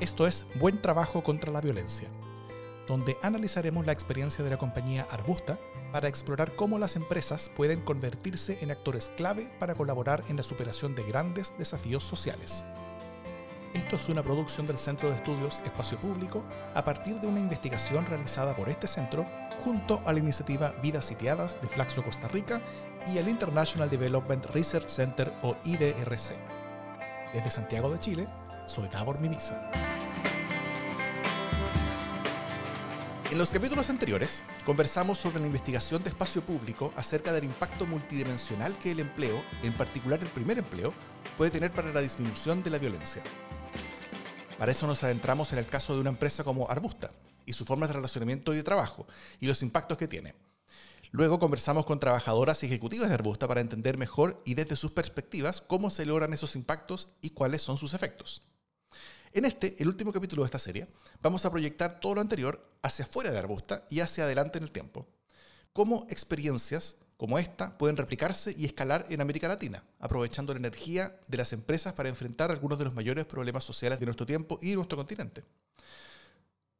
Esto es Buen Trabajo contra la Violencia, donde analizaremos la experiencia de la compañía Arbusta para explorar cómo las empresas pueden convertirse en actores clave para colaborar en la superación de grandes desafíos sociales. Esto es una producción del Centro de Estudios Espacio Público a partir de una investigación realizada por este centro junto a la iniciativa Vidas Sitiadas de Flaxo Costa Rica y el International Development Research Center o IDRC. Desde Santiago de Chile, soy Davor Mimisa. En los capítulos anteriores conversamos sobre la investigación de espacio público acerca del impacto multidimensional que el empleo, en particular el primer empleo, puede tener para la disminución de la violencia. Para eso nos adentramos en el caso de una empresa como Arbusta y su forma de relacionamiento y de trabajo y los impactos que tiene. Luego conversamos con trabajadoras y ejecutivas de Arbusta para entender mejor y desde sus perspectivas cómo se logran esos impactos y cuáles son sus efectos. En este, el último capítulo de esta serie, vamos a proyectar todo lo anterior hacia afuera de Arbusta y hacia adelante en el tiempo. Cómo experiencias como esta pueden replicarse y escalar en América Latina, aprovechando la energía de las empresas para enfrentar algunos de los mayores problemas sociales de nuestro tiempo y de nuestro continente.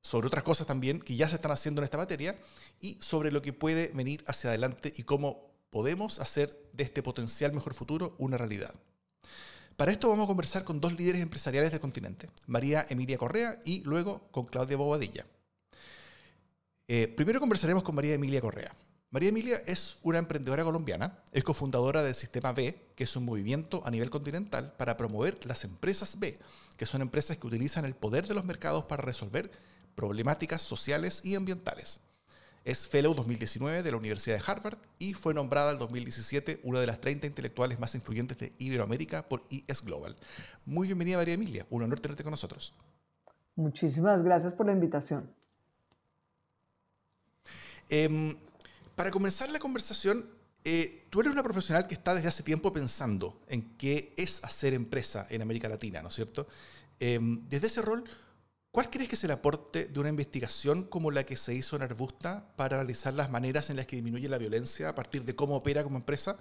Sobre otras cosas también que ya se están haciendo en esta materia y sobre lo que puede venir hacia adelante y cómo podemos hacer de este potencial mejor futuro una realidad. Para esto vamos a conversar con dos líderes empresariales del continente, María Emilia Correa y luego con Claudia Bobadilla. Eh, primero conversaremos con María Emilia Correa. María Emilia es una emprendedora colombiana, es cofundadora del Sistema B, que es un movimiento a nivel continental para promover las empresas B, que son empresas que utilizan el poder de los mercados para resolver problemáticas sociales y ambientales. Es Fellow 2019 de la Universidad de Harvard y fue nombrada en 2017 una de las 30 intelectuales más influyentes de Iberoamérica por ES Global. Muy bienvenida María Emilia, un honor tenerte con nosotros. Muchísimas gracias por la invitación. Em, para comenzar la conversación, eh, tú eres una profesional que está desde hace tiempo pensando en qué es hacer empresa en América Latina, ¿no es cierto? Em, desde ese rol, ¿Cuál crees que es el aporte de una investigación como la que se hizo en Arbusta para analizar las maneras en las que disminuye la violencia a partir de cómo opera como empresa?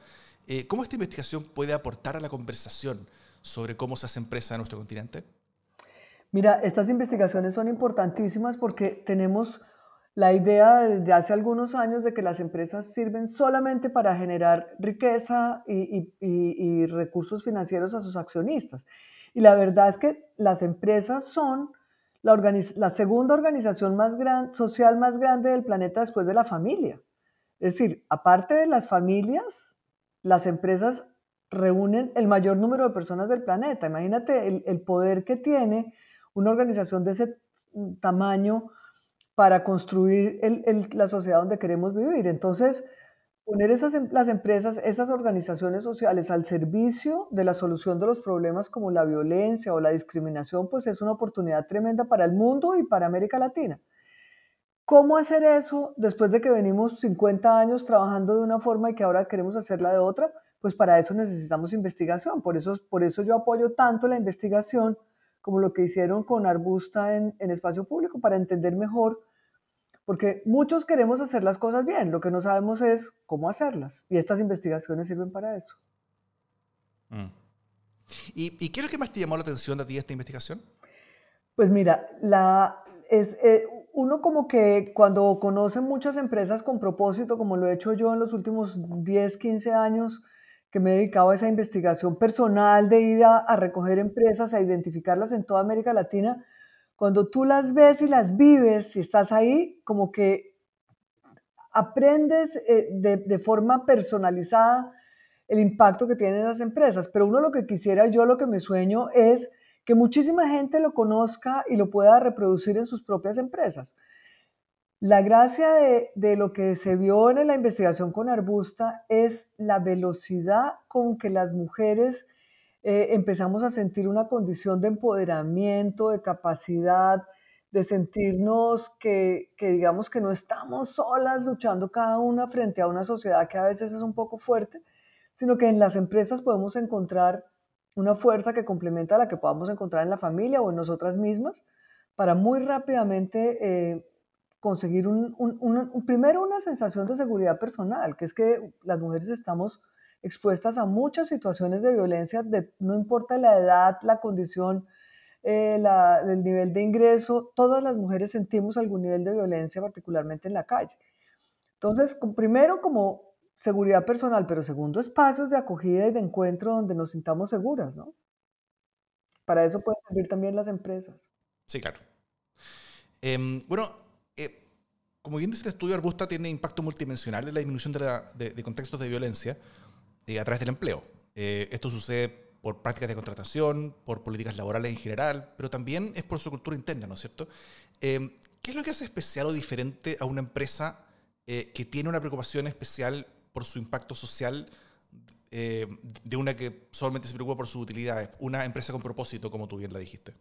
Eh, ¿Cómo esta investigación puede aportar a la conversación sobre cómo se hace empresa en nuestro continente? Mira, estas investigaciones son importantísimas porque tenemos la idea desde hace algunos años de que las empresas sirven solamente para generar riqueza y, y recursos financieros a sus accionistas. Y la verdad es que las empresas son la, segunda organización más social más grande del planeta después de la familia. Es decir, aparte de las familias, las empresas reúnen el mayor número de personas del planeta. Imagínate el, poder que tiene una organización de ese tamaño para construir la sociedad donde queremos vivir. Entonces, poner esas, em, las empresas, esas organizaciones sociales al servicio de la solución de los problemas como la violencia o la discriminación, pues es una oportunidad tremenda para el mundo y para América Latina. ¿Cómo hacer eso después de que venimos 50 años trabajando de una forma y que ahora queremos hacerla de otra? Pues para eso necesitamos investigación. Por eso, por eso yo apoyo tanto la investigación como lo que hicieron con Arbusta en, en espacio público, para entender mejor porque muchos queremos hacer las cosas bien, lo que no sabemos es cómo hacerlas. Y estas investigaciones sirven para eso. Mm. ¿Y, qué es lo que más te llamó la atención de ti esta investigación? Pues mira, la, es, eh, uno como que cuando conoce muchas empresas con propósito, como lo he hecho yo en los últimos 10, 15 años, que me he dedicado a esa investigación personal de ir a recoger empresas, a identificarlas en toda América Latina, cuando tú las ves y las vives, si estás ahí, como que aprendes eh, de, forma personalizada el impacto que tienen las empresas. Pero uno lo que quisiera, yo lo que me sueño es que muchísima gente lo conozca y lo pueda reproducir en sus propias empresas. La gracia de, de, lo que se vio en la investigación con Arbusta es la velocidad con que las mujeres eh, empezamos a sentir una condición de empoderamiento, de capacidad, de sentirnos que, que, digamos que no estamos solas luchando cada una frente a una sociedad que a veces es un poco fuerte, sino que en las empresas podemos encontrar una fuerza que complementa a la que podamos encontrar en la familia o en nosotras mismas para muy rápidamente eh, conseguir un, un, primero una sensación de seguridad personal, que es que las mujeres estamos expuestas a muchas situaciones de violencia, de, no importa la edad, la condición eh, el nivel de ingreso, todas las mujeres sentimos algún nivel de violencia, particularmente en la calle. Entonces, primero como seguridad personal, pero segundo, espacios de acogida y de encuentro donde nos sintamos seguras, ¿no? Para eso pueden servir también las empresas. Sí, claro. Em, bueno, eh, como bien dice el estudio, Arbusta tiene impacto multidimensional en la disminución de, contextos de violencia eh, a través del empleo. Eh, esto sucede por prácticas de contratación, por políticas laborales en general, pero también es por su cultura interna, ¿no es cierto? Em, ¿Qué es lo que hace especial o diferente a una empresa que tiene una preocupación especial por su impacto social de una que solamente se preocupa por sus utilidades? Una empresa con propósito, como tú bien la dijiste.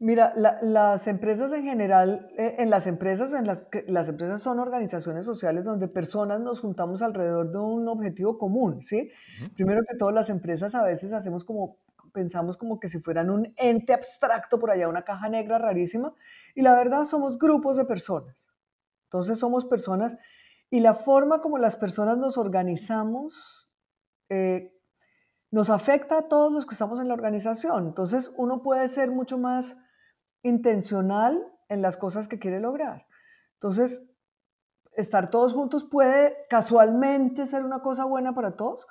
Mira, las empresas en general, eh, en las empresas, en las, las empresas son organizaciones sociales donde personas nos juntamos alrededor de un objetivo común, ¿sí? Primero que todo, las empresas a veces hacemos como, pensamos como que si fueran un ente abstracto por allá, una caja negra rarísima, y la verdad somos grupos de personas. Entonces somos personas, y la forma como las personas nos organizamos eh, nos afecta a todos los que estamos en la organización. Entonces uno puede ser mucho más intencional en las cosas que quiere lograr. Entonces, estar todos juntos puede casualmente ser una cosa buena para todos,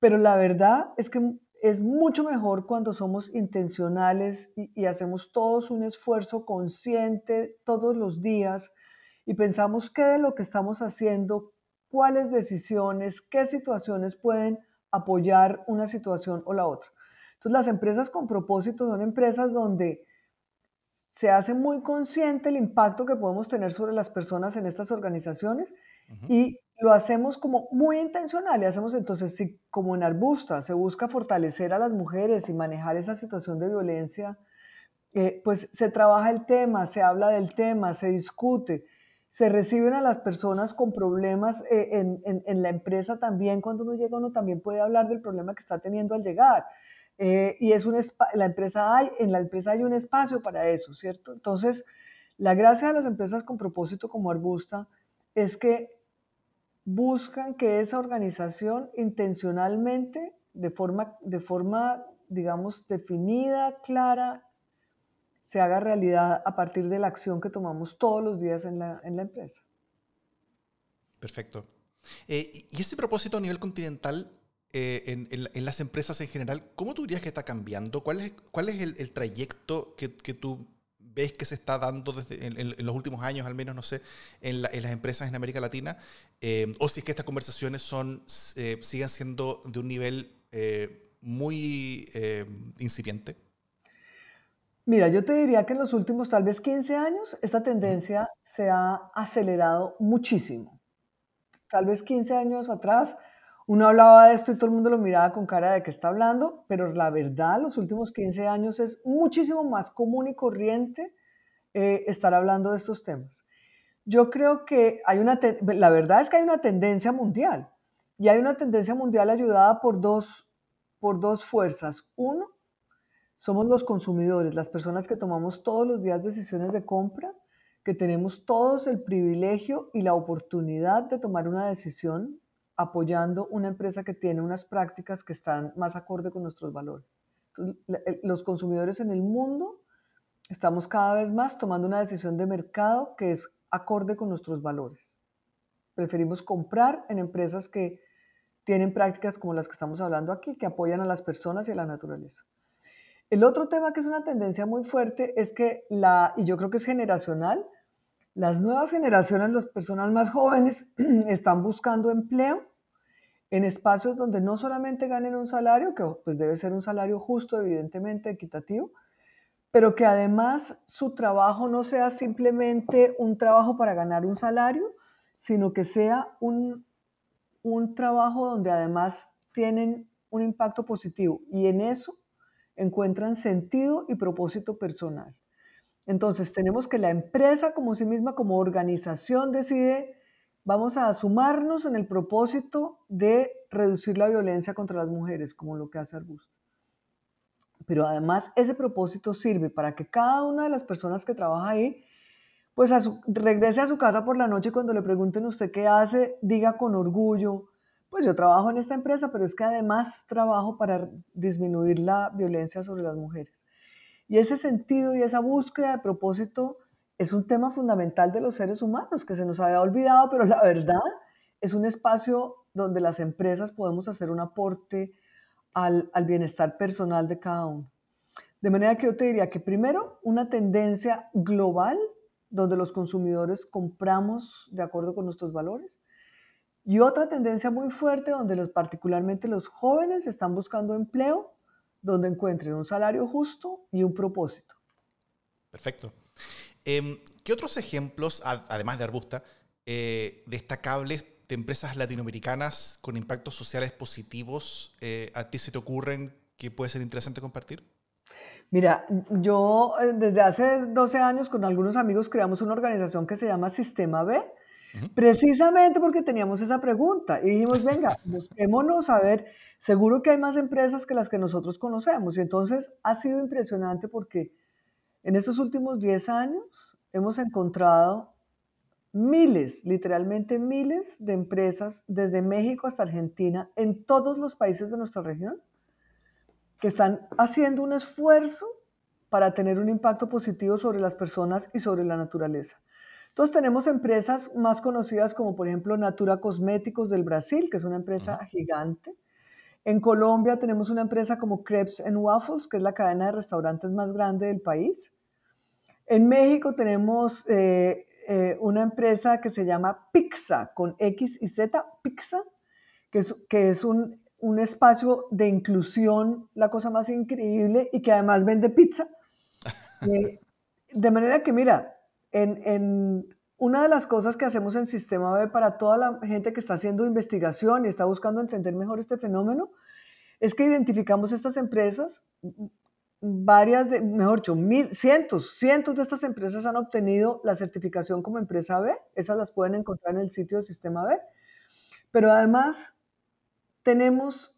pero la verdad es que es mucho mejor cuando somos intencionales y, hacemos todos un esfuerzo consciente todos los días y pensamos qué de lo que estamos haciendo, cuáles decisiones, qué situaciones pueden apoyar una situación o la otra. Entonces las empresas con propósito son empresas donde se hace muy consciente el impacto que podemos tener sobre las personas en estas organizaciones y lo hacemos como muy intencional. Y hacemos entonces, si como en Arbusta se busca fortalecer a las mujeres y manejar esa situación de violencia, eh, pues se trabaja el tema, se habla del tema, se discute, se reciben a las personas con problemas eh, en, en, la empresa también. Cuando uno llega, uno también puede hablar del problema que está teniendo al llegar. Eh, y es un la empresa hay, en la empresa hay un espacio para eso, ¿cierto? Entonces, la gracia de las empresas con propósito como Arbusta es que buscan que esa organización intencionalmente, de forma, de forma digamos, definida, clara, se haga realidad a partir de la acción que tomamos todos los días en la, en la empresa. Perfecto. Eh, y ese propósito a nivel continental eh, en, las empresas en general, ¿cómo tú dirías que está cambiando? ¿Cuál es, cuál es el, trayecto que, tú ves que se está dando desde, en, los últimos años, al menos, no sé, en, las empresas en América Latina? Eh, o si es que estas conversaciones son, eh, siguen siendo de un nivel muy incipiente. Mira, yo te diría que en los últimos tal vez 15 años esta tendencia se ha acelerado muchísimo. Tal vez 15 años atrás uno hablaba de esto y todo el mundo lo miraba con cara de que está hablando, pero la verdad, los últimos 15 años es muchísimo más común y corriente eh, estar hablando de estos temas. Yo creo que hay una, la verdad es que hay una tendencia mundial y hay una tendencia mundial ayudada por dos, por dos fuerzas. Uno, somos los consumidores, las personas que tomamos todos los días decisiones de compra, que tenemos todos el privilegio y la oportunidad de tomar una decisión apoyando una empresa que tiene unas prácticas que están más acorde con nuestros valores. los consumidores en el mundo estamos cada vez más tomando una decisión de mercado que es acorde con nuestros valores. Preferimos comprar en empresas que tienen prácticas como las que estamos hablando aquí, que apoyan a las personas y a la naturaleza. El otro tema que es una tendencia muy fuerte es que la, y yo creo que es generacional, las nuevas generaciones, las personas más jóvenes, están buscando empleo en espacios donde no solamente ganen un salario, que pues debe ser un salario justo, evidentemente, equitativo, pero que además su trabajo no sea simplemente un trabajo para ganar un salario, sino que sea un, un trabajo donde además tienen un impacto positivo y en eso encuentran sentido y propósito personal. Entonces, tenemos que la empresa como sí misma, como organización, decide, vamos a sumarnos en el propósito de reducir la violencia contra las mujeres, como lo que hace Arbusto. Pero además, ese propósito sirve para que cada una de las personas que trabaja ahí, pues regrese a su casa por la noche y cuando le pregunten usted qué hace, diga con orgullo, pues yo trabajo en esta empresa, pero es que además trabajo para disminuir la violencia sobre las mujeres. Y ese sentido y esa búsqueda de propósito es un tema fundamental de los seres humanos que se nos había olvidado, pero la verdad es un espacio donde las empresas podemos hacer un aporte al, al bienestar personal de cada uno. De manera que yo te diría que primero una tendencia global donde los consumidores compramos de acuerdo con nuestros valores. Y otra tendencia muy fuerte donde los, particularmente los jóvenes están buscando empleo donde encuentren un salario justo y un propósito. Perfecto. Em, ¿Qué otros ejemplos, además de Arbusta, eh, destacables de empresas latinoamericanas con impactos sociales positivos eh, a ti se te ocurren que puede ser interesante compartir? Mira, yo eh, desde hace 12 años con algunos amigos creamos una organización que se llama Sistema B, precisamente porque teníamos esa pregunta y dijimos, venga, busquémonos a ver, seguro que hay más empresas que las que nosotros conocemos. Y entonces ha sido impresionante porque en estos últimos 10 años hemos encontrado miles, literalmente miles de empresas desde México hasta Argentina en todos los países de nuestra región que están haciendo un esfuerzo para tener un impacto positivo sobre las personas y sobre la naturaleza. Entonces tenemos empresas más conocidas como por ejemplo Natura Cosméticos del Brasil, que es una empresa gigante. En Colombia tenemos una empresa como Crepes and Waffles, que es la cadena de restaurantes más grande del país. En México tenemos eh, eh, una empresa que se llama Pixa, con X y Z, Pixa, que es, que es un un espacio de inclusión, la cosa más increíble, y que además vende pizza. Eh, de manera que, mira, en, una de las cosas que hacemos en Sistema B para toda la gente que está haciendo investigación y está buscando entender mejor este fenómeno, es que identificamos estas empresas, varias, de, mejor dicho, mil, cientos, cientos de estas empresas han obtenido la certificación como empresa B, esas las pueden encontrar en el sitio de Sistema B, pero además tenemos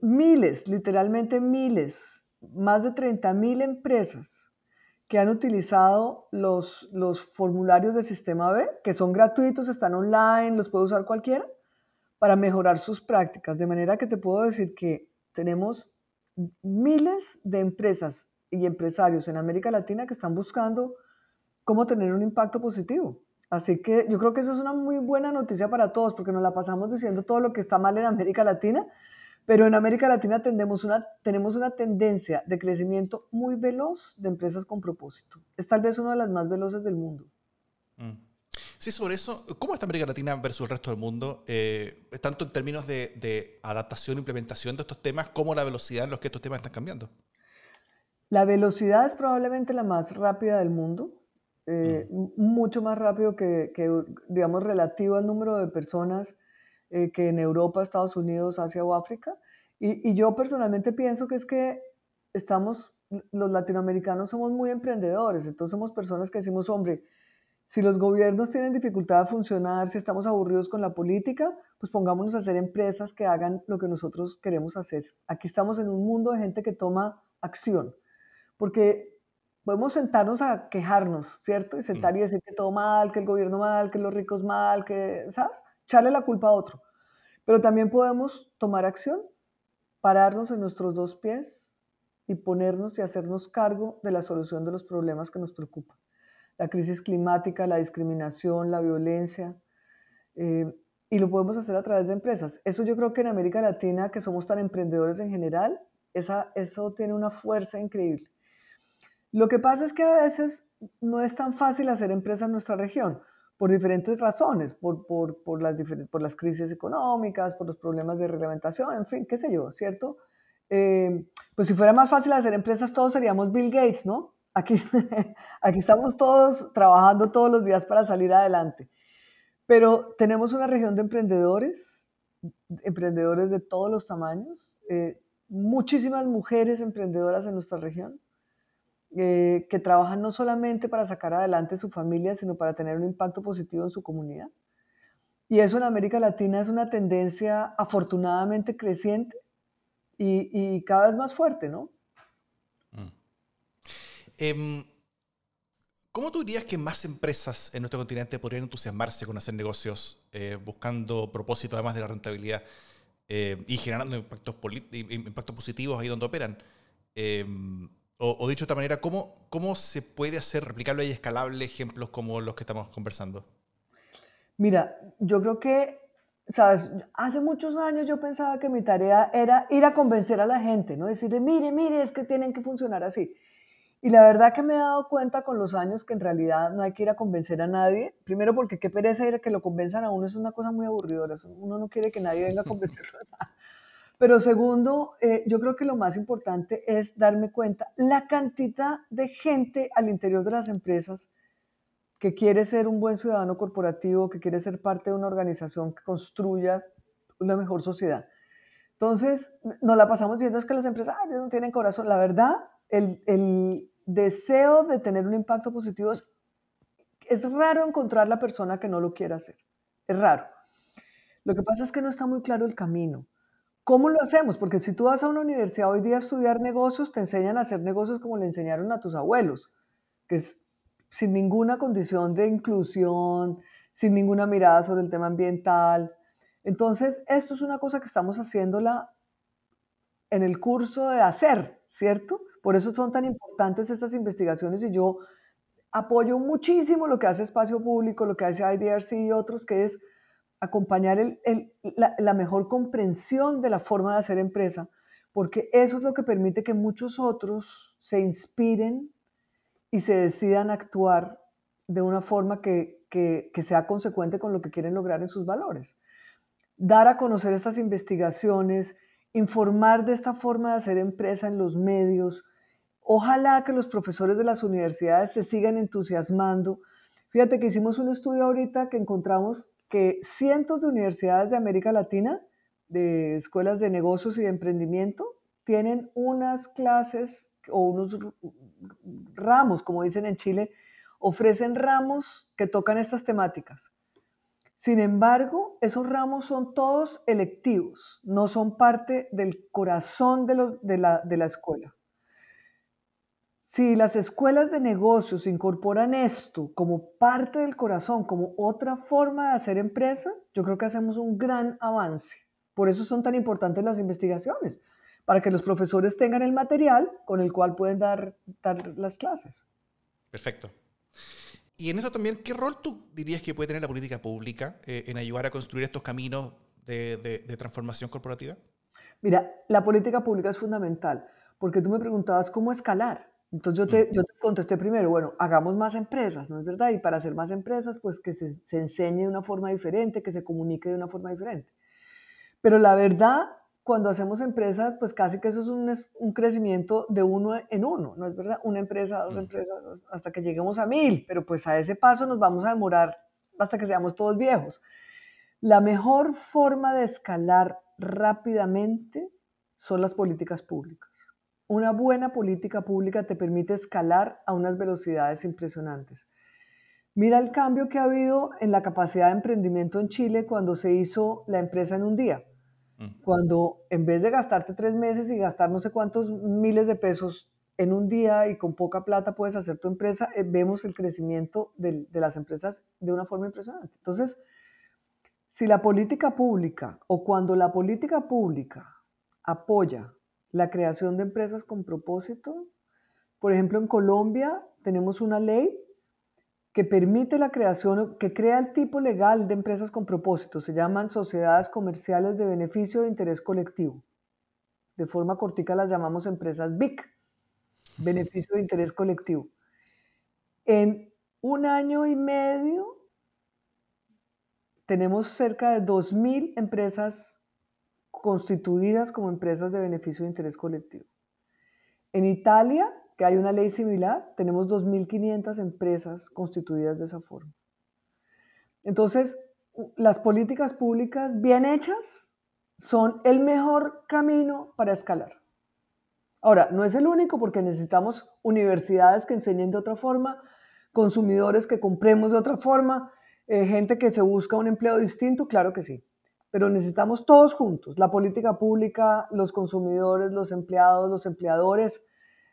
miles, literalmente miles, más de 30 mil empresas que han utilizado los, los formularios del sistema B, que son gratuitos, están online, los puede usar cualquiera, para mejorar sus prácticas. De manera que te puedo decir que tenemos miles de empresas y empresarios en América Latina que están buscando cómo tener un impacto positivo. Así que yo creo que eso es una muy buena noticia para todos, porque nos la pasamos diciendo todo lo que está mal en América Latina, pero en América Latina tenemos una, tenemos una tendencia de crecimiento muy veloz de empresas con propósito. Es tal vez una de las más veloces del mundo. Mm. Sí, sobre eso, ¿cómo está América Latina versus el resto del mundo? Eh, tanto en términos de, de adaptación e implementación de estos temas, como la velocidad en los que estos temas están cambiando. La velocidad es probablemente la más rápida del mundo. Eh, mucho más rápido que, digamos, relativo al número de personas eh, que en Europa, Estados Unidos, Asia o África. Y, yo personalmente pienso que es que estamos, los latinoamericanos somos muy emprendedores, entonces somos personas que decimos, hombre, si los gobiernos tienen dificultad de funcionar, si estamos aburridos con la política, pues pongámonos a hacer empresas que hagan lo que nosotros queremos hacer. Aquí estamos en un mundo de gente que toma acción, porque podemos sentarnos a quejarnos, ¿cierto? Y sentar y decir que todo mal, que el gobierno mal, que los ricos mal, que, ¿sabes? Echarle la culpa a otro. Pero también podemos tomar acción, pararnos en nuestros dos pies y ponernos y hacernos cargo de la solución de los problemas que nos preocupan. La crisis climática, la discriminación, la violencia. Eh, y lo podemos hacer a través de empresas. Eso yo creo que en América Latina, que somos tan emprendedores en general, eso tiene una fuerza increíble. Lo que pasa es que a veces no es tan fácil hacer empresa en nuestra región, por diferentes razones, por, por, por, las, por las crisis económicas, por los problemas de reglamentación, en fin, qué sé yo, ¿cierto? Eh, pues si fuera más fácil hacer empresas, todos seríamos Bill Gates, ¿no? Aquí, aquí estamos todos trabajando todos los días para salir adelante. Pero tenemos una región de emprendedores, emprendedores de todos los tamaños, eh, muchísimas mujeres emprendedoras en nuestra región, eh, que trabajan no solamente para sacar adelante su familia, sino para tener un impacto positivo en su comunidad. Y eso en América Latina es una tendencia afortunadamente creciente y, cada vez más fuerte, ¿no? Mm. Em, ¿Cómo tú dirías que más empresas en nuestro continente podrían entusiasmarse con hacer negocios eh, buscando propósito además de la rentabilidad eh, y generando impactos, impactos positivos ahí donde operan? O, dicho de esta manera, ¿cómo, ¿cómo se puede hacer replicable y escalable ejemplos como los que estamos conversando? Mira, yo creo que, sabes, hace muchos años yo pensaba que mi tarea era ir a convencer a la gente, ¿no? Decirle, mire, mire, es que tienen que funcionar así. Y la verdad que me he dado cuenta con los años que en realidad no hay que ir a convencer a nadie. Primero porque qué pereza ir a que lo convenzan a uno, es una cosa muy aburridora. Uno no quiere que nadie venga a convencerlo. Pero segundo, eh, yo creo que lo más importante es darme cuenta la cantidad de gente al interior de las empresas que quiere ser un buen ciudadano corporativo, que quiere ser parte de una organización que construya una mejor sociedad. Entonces, nos la pasamos diciendo es que las empresas no tienen corazón. La verdad, el, deseo de tener un impacto positivo es raro encontrar la persona que no lo quiera hacer. Es raro. Lo que pasa es que no está muy claro el camino. ¿Cómo lo hacemos? Porque si tú vas a una universidad hoy día a estudiar negocios, te enseñan a hacer negocios como le enseñaron a tus abuelos, que es sin ninguna condición de inclusión, sin ninguna mirada sobre el tema ambiental. Entonces, esto es una cosa que estamos haciéndola en el curso de hacer, ¿cierto? Por eso son tan importantes estas investigaciones y yo apoyo muchísimo lo que hace Espacio Público, lo que hace IDRC y otros, que es acompañar la, mejor comprensión de la forma de hacer empresa, porque eso es lo que permite que muchos otros se inspiren y se decidan actuar de una forma que, que sea consecuente con lo que quieren lograr en sus valores. Dar a conocer estas investigaciones, informar de esta forma de hacer empresa en los medios. Ojalá que los profesores de las universidades se sigan entusiasmando. Fíjate que hicimos un estudio ahorita que encontramos que cientos de universidades de América Latina, de escuelas de negocios y de emprendimiento, tienen unas clases o unos ramos, como dicen en Chile, ofrecen ramos que tocan estas temáticas. Sin embargo, esos ramos son todos electivos, no son parte del corazón de, la, de la escuela. Si las escuelas de negocios incorporan esto como parte del corazón, como otra forma de hacer empresa, yo creo que hacemos un gran avance. Por eso son tan importantes las investigaciones, para que los profesores tengan el material con el cual pueden dar, las clases. Perfecto. Y en eso también, ¿qué rol tú dirías que puede tener la política pública eh, en ayudar a construir estos caminos de, de transformación corporativa? Mira, la política pública es fundamental, porque tú me preguntabas cómo escalar. Entonces yo te, yo te contesté primero, bueno, hagamos más empresas, ¿no es verdad? Y para hacer más empresas, pues que se, se enseñe de una forma diferente, que se comunique de una forma diferente. Pero la verdad, cuando hacemos empresas, pues casi que eso es un, un, crecimiento de uno en uno, ¿no es verdad? Una empresa, dos empresas, hasta que lleguemos a mil, pero pues a ese paso nos vamos a demorar hasta que seamos todos viejos. La mejor forma de escalar rápidamente son las políticas públicas. Una buena política pública te permite escalar a unas velocidades impresionantes. Mira el cambio que ha habido en la capacidad de emprendimiento en Chile cuando se hizo la empresa en un día. Mm. Cuando en vez de gastarte tres meses y gastar no sé cuántos miles de pesos en un día y con poca plata puedes hacer tu empresa, eh, vemos el crecimiento de, de las empresas de una forma impresionante. Entonces, si la política pública o cuando la política pública apoya la creación de empresas con propósito. Por ejemplo, en Colombia tenemos una ley que permite la creación, que crea el tipo legal de empresas con propósito. Se llaman sociedades comerciales de beneficio de interés colectivo. De forma cortica las llamamos empresas BIC, beneficio de interés colectivo. En un año y medio tenemos cerca de 2.000 empresas constituidas como empresas de beneficio de interés colectivo. En Italia, que hay una ley similar, tenemos 2.500 empresas constituidas de esa forma. Entonces, las políticas públicas bien hechas son el mejor camino para escalar. Ahora, no es el único porque necesitamos universidades que enseñen de otra forma, consumidores que compremos de otra forma, eh, gente que se busca un empleo distinto, claro que sí pero necesitamos todos juntos, la política pública, los consumidores, los empleados, los empleadores,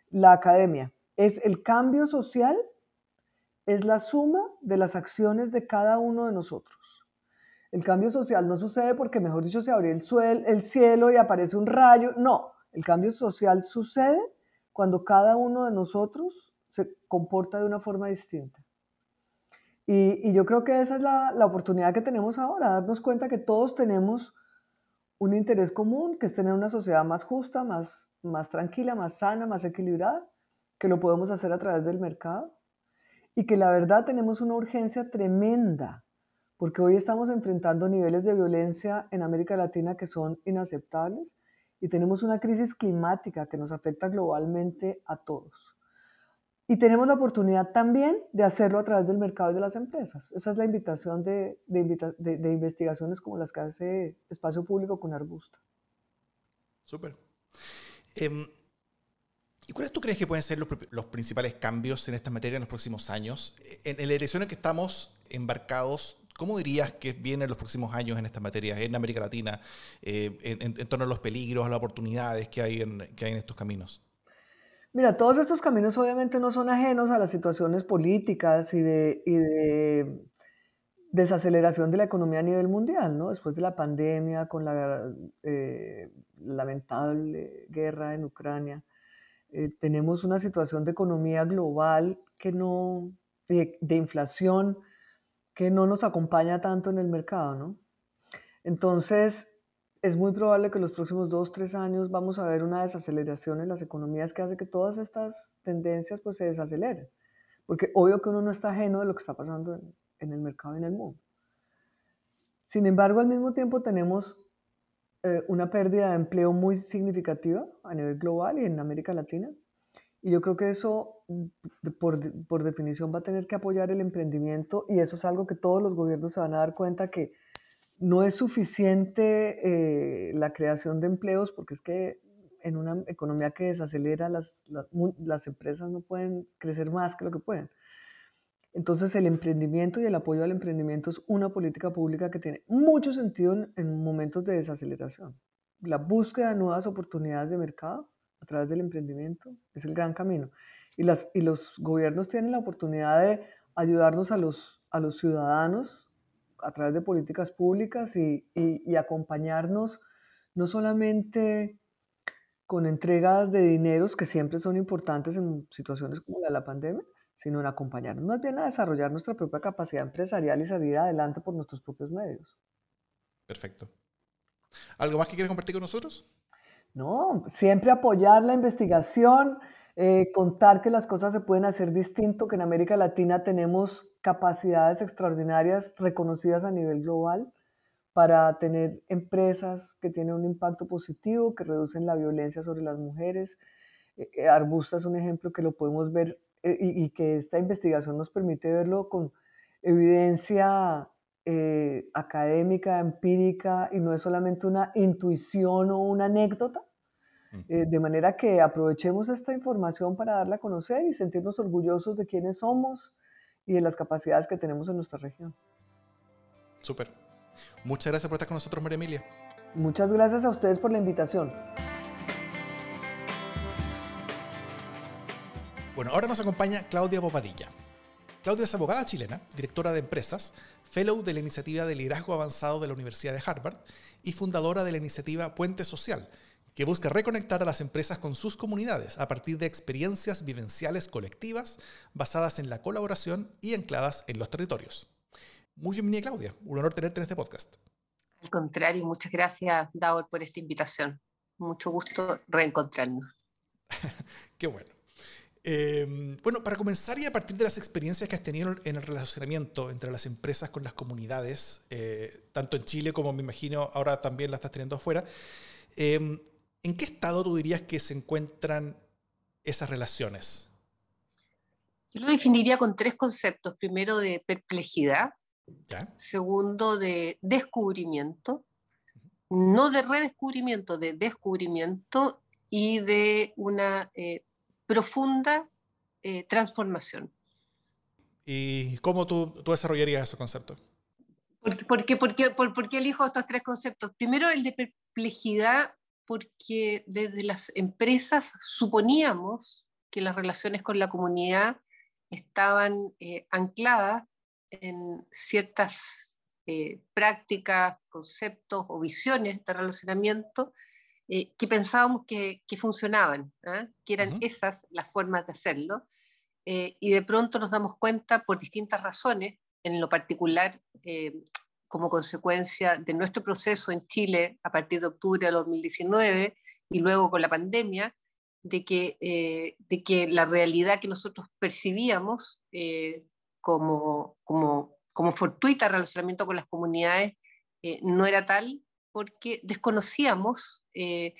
la academia. Es el cambio social, es la suma de las acciones de cada uno de nosotros. El cambio social no sucede porque, mejor dicho, se abrió el, el cielo y aparece un rayo. No, el cambio social sucede cuando cada uno de nosotros se comporta de una forma distinta. Y, yo creo que esa es la, oportunidad que tenemos ahora, darnos cuenta que todos tenemos un interés común, que es tener una sociedad más justa, más tranquila, más sana, más equilibrada, que lo podemos hacer a través del mercado y que la verdad tenemos una urgencia tremenda, porque hoy estamos enfrentando niveles de violencia en América Latina que son inaceptables y tenemos una crisis climática que nos afecta globalmente a todos. Y tenemos la oportunidad también de hacerlo a través del mercado y de las empresas. Esa es la invitación de, de, investigaciones como las que hace Espacio Público con Arbusto. Súper. Em, ¿Y cuáles tú crees que pueden ser los, principales cambios en esta materia en los próximos años? En, la dirección en que estamos embarcados, ¿cómo dirías que vienen los próximos años en esta materia, en América Latina, eh, en, torno a los peligros, a las oportunidades que hay que hay en estos caminos? Mira, todos estos caminos obviamente no son ajenos a las situaciones políticas y de, desaceleración de la economía a nivel mundial, ¿no? Después de la pandemia, con la eh, lamentable guerra en Ucrania, eh, tenemos una situación de economía global que no, de, de, inflación que no nos acompaña tanto en el mercado, ¿no? Entonces, es muy probable que los próximos dos, tres años vamos a ver una desaceleración en las economías que hace que todas estas tendencias pues se desaceleren. Porque obvio que uno no está ajeno de lo que está pasando en, el mercado y en el mundo. Sin embargo, al mismo tiempo tenemos eh, una pérdida de empleo muy significativa a nivel global y en América Latina. Y yo creo que eso, por, por definición, va a tener que apoyar el emprendimiento y eso es algo que todos los gobiernos se van a dar cuenta que no es suficiente eh, la creación de empleos porque es que en una economía que desacelera las, las, empresas no pueden crecer más que lo que pueden. Entonces el emprendimiento y el apoyo al emprendimiento es una política pública que tiene mucho sentido en, en momentos de desaceleración. La búsqueda de nuevas oportunidades de mercado a través del emprendimiento es el gran camino. Y, las, y los gobiernos tienen la oportunidad de ayudarnos a los, a los ciudadanos a través de políticas públicas y, acompañarnos no solamente con entregas de dineros que siempre son importantes en situaciones como la de la pandemia, sino en acompañarnos más bien a desarrollar nuestra propia capacidad empresarial y salir adelante por nuestros propios medios. Perfecto. ¿Algo más que quieres compartir con nosotros? No, siempre apoyar la investigación, eh, contar que las cosas se pueden hacer distinto, que en América Latina tenemos capacidades extraordinarias reconocidas a nivel global para tener empresas que tienen un impacto positivo, que reducen la violencia sobre las mujeres. Eh, eh, Arbusta es un ejemplo que lo podemos ver y, que esta investigación nos permite verlo con evidencia académica, empírica, y no es solamente una intuición o una anécdota, eh, de manera que aprovechemos esta información para darla a conocer y sentirnos orgullosos de quiénes somos y de las capacidades que tenemos en nuestra región. Súper. Muchas gracias por estar con nosotros, María Emilia. Muchas gracias a ustedes por la invitación. Bueno, ahora nos acompaña Claudia Bobadilla. Claudia es abogada chilena, directora de empresas, fellow de la iniciativa de liderazgo avanzado de la Universidad de Harvard y fundadora de la iniciativa Puente Social, que busca reconectar a las empresas con sus comunidades a partir de experiencias vivenciales colectivas basadas en la colaboración y ancladas en los territorios. Muy bienvenida, Claudia. Un honor tenerte en este podcast. Al contrario, muchas gracias, Daur, por esta invitación. Mucho gusto reencontrarnos. Qué bueno. Eh, bueno, para comenzar y a partir de las experiencias que has tenido en el relacionamiento entre las empresas con las comunidades, eh, tanto en Chile como me imagino ahora también la estás teniendo afuera, eh, ¿En qué estado tú dirías que se encuentran esas relaciones? Yo lo definiría con tres conceptos. Primero, de perplejidad. Segundo, de descubrimiento. No de redescubrimiento, de descubrimiento y de una eh, profunda eh, transformación. ¿Y cómo tú, desarrollarías ese concepto? ¿Por qué, por, por qué elijo estos tres conceptos? Primero, el de perplejidad porque desde las empresas suponíamos que las relaciones con la comunidad estaban eh, ancladas en ciertas eh, prácticas, conceptos o visiones de relacionamiento eh, que pensábamos que, funcionaban, ¿ah? que eran esas las formas de hacerlo, eh, y de pronto nos damos cuenta por distintas razones, en lo particular como consecuencia de nuestro proceso en Chile a partir de octubre de 2019 y luego con la pandemia, de que, de que la realidad que nosotros percibíamos como, como, como fortuita relacionamiento con las comunidades no era tal porque desconocíamos eh,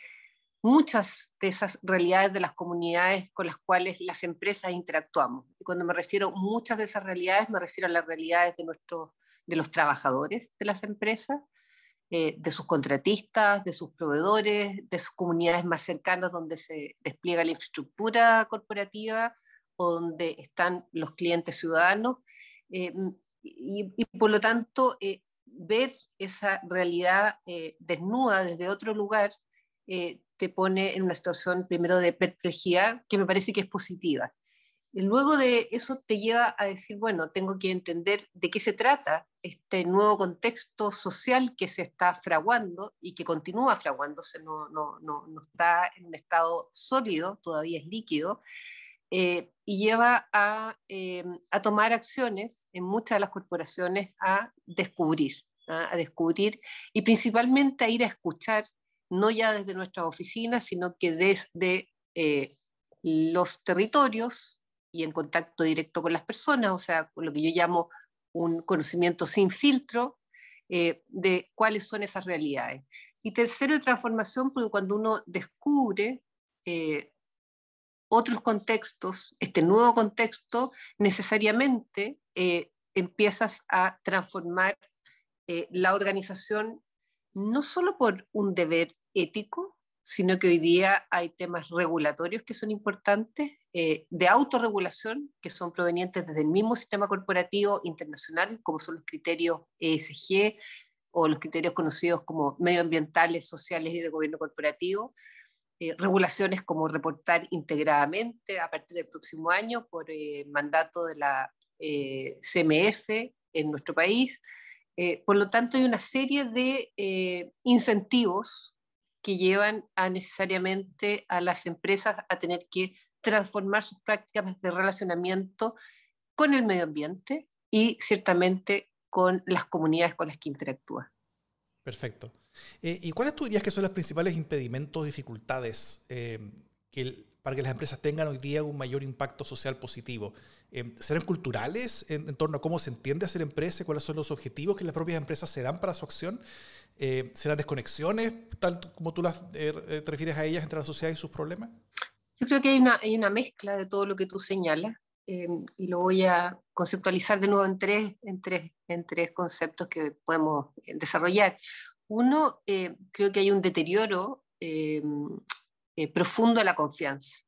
muchas de esas realidades de las comunidades con las cuales las empresas interactuamos. Y cuando me refiero a muchas de esas realidades, me refiero a las realidades de, nuestros, de los trabajadores de las empresas, eh, de sus contratistas, de sus proveedores, de sus comunidades más cercanas donde se despliega la infraestructura corporativa o donde están los clientes ciudadanos. Eh, y, por lo tanto, ver esa realidad eh, desnuda desde otro lugar eh, te pone en una situación primero de perplejidad que me parece que es positiva. Luego de eso te lleva a decir, bueno, tengo que entender de qué se trata este nuevo contexto social que se está fraguando y que continúa fraguándose, no, no, no, no está en un estado sólido, todavía es líquido, eh, y lleva a, a tomar acciones en muchas de las corporaciones a descubrir, a descubrir y principalmente a ir a escuchar, no ya desde nuestras oficinas, sino que desde eh, los territorios y en contacto directo con las personas, o sea, lo que yo llamo un conocimiento sin filtro eh, de cuáles son esas realidades. Y tercero, transformación, porque cuando uno descubre eh, otros contextos, este nuevo contexto, necesariamente empiezas a transformar eh, la organización no solo por un deber ético, sino que hoy día hay temas regulatorios que son importantes, eh, de autorregulación, que son provenientes desde el mismo sistema corporativo internacional, como son los criterios ESG o los criterios conocidos como medioambientales, sociales y de gobierno corporativo, eh, regulaciones como reportar integradamente a partir del próximo año por mandato de la CMF en nuestro país, eh, por lo tanto, hay una serie de eh, incentivos que llevan a necesariamente a las empresas a tener que transformar sus prácticas de relacionamiento con el medio ambiente y ciertamente con las comunidades con las que interactúan. Perfecto. Eh, ¿Y cuáles tú dirías que son los principales impedimentos, dificultades que para que las empresas tengan hoy día un mayor impacto social positivo? Eh, ¿Serán culturales en, torno a cómo se entiende hacer empresa, cuáles son los objetivos que las propias empresas se dan para su acción? Eh, ¿Serán desconexiones, tal como tú las, eh, te refieres a ellas, entre la sociedad y sus problemas? Yo creo que hay una, hay una mezcla de todo lo que tú señalas y lo voy a conceptualizar de nuevo en tres, en tres, en tres conceptos que podemos desarrollar. Uno, creo que hay un deterioro profundo de la confianza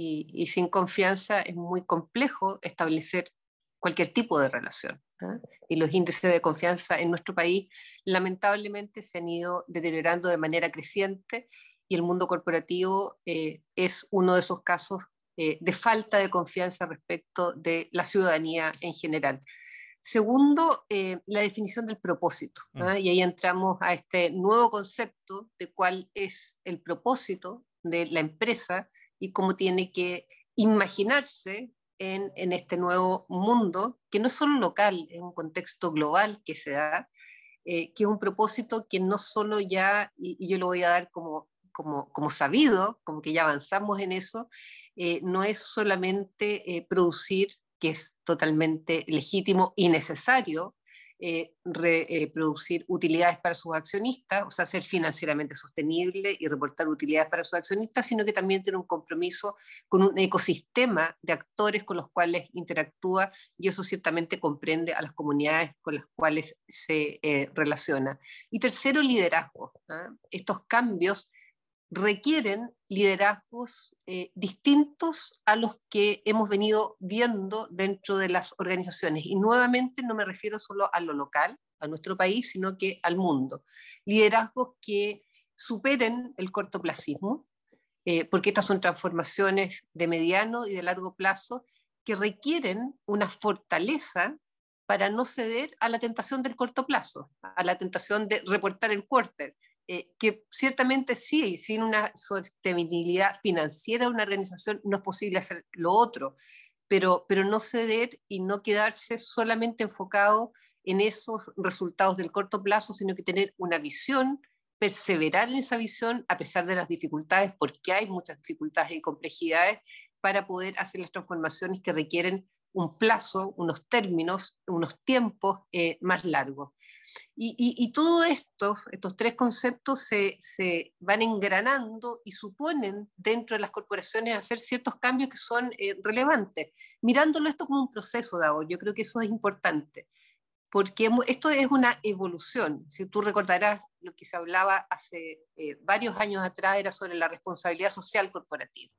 y, sin confianza es muy complejo establecer cualquier tipo de relación. ¿ah? Y los índices de confianza en nuestro país lamentablemente se han ido deteriorando de manera creciente y el mundo corporativo eh, es uno de esos casos eh, de falta de confianza respecto de la ciudadanía en general. Segundo, eh, la definición del propósito. ¿ah? Mm. Y ahí entramos a este nuevo concepto de cuál es el propósito de la empresa y cómo tiene que imaginarse en, este nuevo mundo, que no es solo local, es un contexto global que se da, eh, que es un propósito que no solo ya, y, yo lo voy a dar como, como, como, sabido, como que ya avanzamos en eso, eh, no es solamente eh, producir, que es totalmente legítimo y necesario, eh, reproducir utilidades para sus accionistas, o sea, ser financieramente sostenible y reportar utilidades para sus accionistas, sino que también tiene un compromiso con un ecosistema de actores con los cuales interactúa y eso ciertamente comprende a las comunidades con las cuales se eh, relaciona. Y tercero, liderazgo. ¿ah? Estos cambios requieren liderazgos eh, distintos a los que hemos venido viendo dentro de las organizaciones. Y nuevamente no me refiero solo a lo local, a nuestro país, sino que al mundo. Liderazgos que superen el cortoplacismo, eh, porque estas son transformaciones de mediano y de largo plazo que requieren una fortaleza para no ceder a la tentación del corto plazo, a la tentación de reportar el quarter, eh, que ciertamente sí, sin una sostenibilidad financiera de una organización no es posible hacer lo otro, pero, pero no ceder y no quedarse solamente enfocado en esos resultados del corto plazo, sino que tener una visión, perseverar en esa visión a pesar de las dificultades, porque hay muchas dificultades y complejidades, para poder hacer las transformaciones que requieren un plazo, unos términos, unos tiempos eh, más largos. Y, y, todos estos, estos tres conceptos se, se, van engranando y suponen dentro de las corporaciones hacer ciertos cambios que son eh, relevantes. Mirándolo esto como un proceso, Davo, yo creo que eso es importante, porque esto es una evolución. Si tú recordarás lo que se hablaba hace eh, varios años atrás, era sobre la responsabilidad social corporativa.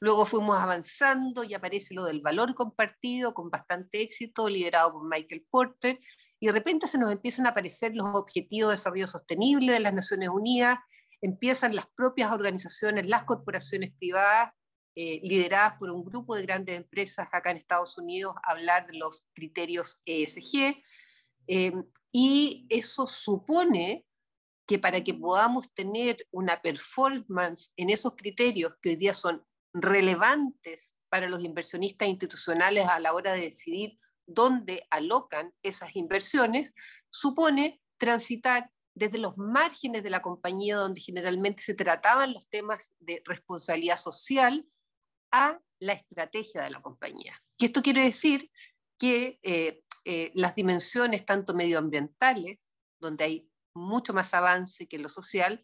Luego fuimos avanzando y aparece lo del valor compartido con bastante éxito, liderado por Michael Porter, y de repente se nos empiezan a aparecer los objetivos de desarrollo sostenible de las Naciones Unidas, empiezan las propias organizaciones, las corporaciones privadas, eh, lideradas por un grupo de grandes empresas acá en Estados Unidos, a hablar de los criterios ESG, eh, y eso supone que para que podamos tener una performance en esos criterios que hoy día son relevantes para los inversionistas institucionales a la hora de decidir donde alocan esas inversiones, supone transitar desde los márgenes de la compañía donde generalmente se trataban los temas de responsabilidad social a la estrategia de la compañía. Y esto quiere decir que eh, eh, las dimensiones tanto medioambientales, donde hay mucho más avance que lo social,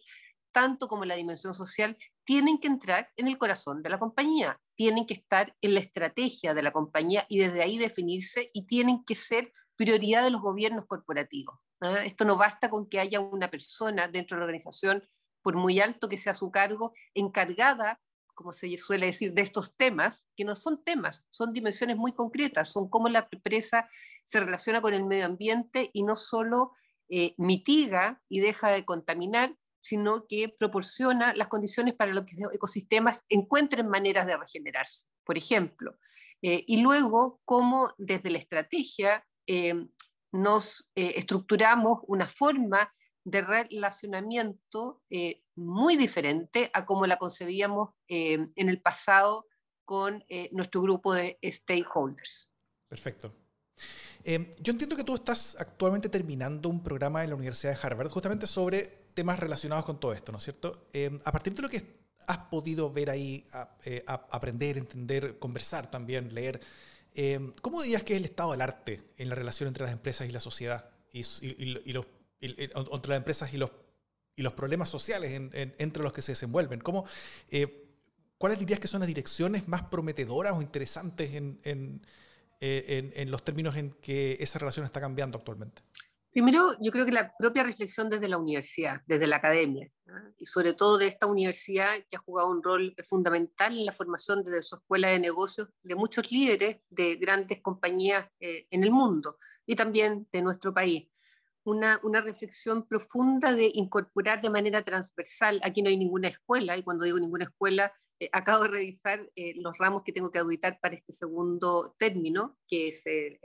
tanto como la dimensión social, tienen que entrar en el corazón de la compañía, tienen que estar en la estrategia de la compañía y desde ahí definirse y tienen que ser prioridad de los gobiernos corporativos. ¿ah? Esto no basta con que haya una persona dentro de la organización, por muy alto que sea su cargo, encargada, como se suele decir, de estos temas, que no son temas, son dimensiones muy concretas, son cómo la empresa se relaciona con el medio ambiente y no solo eh, mitiga y deja de contaminar, sino que proporciona las condiciones para que los ecosistemas encuentren maneras de regenerarse, por ejemplo. Eh, y luego, cómo desde la estrategia eh, nos estructuramos una forma de relacionamiento muy diferente a como la concebíamos en el pasado con nuestro grupo de stakeholders. Perfecto. Em, yo entiendo que tú estás actualmente terminando un programa en la Universidad de Harvard justamente sobre temas relacionados con todo esto, ¿no es cierto? Em, a partir de lo que has podido ver ahí, eh, aprender, entender, conversar también, leer, em, ¿cómo dirías que es el estado del arte en la relación entre las empresas y la sociedad? Y, los, entre las empresas y los, y los problemas sociales entre los que se desenvuelven. ¿Cómo, eh, ¿Cuáles dirías que son las direcciones más prometedoras o interesantes en eh, en, los términos en que esa relación está cambiando actualmente? Primero, yo creo que la propia reflexión desde la universidad, desde la academia, y sobre todo de esta universidad que ha jugado un rol fundamental en la formación desde su escuela de negocios de muchos líderes de grandes compañías eh, en el mundo y también de nuestro país. Una, reflexión profunda de incorporar de manera transversal, aquí no hay ninguna escuela, y cuando digo ninguna escuela, eh, acabo de revisar eh, los ramos que tengo que auditar para este segundo término, que es el,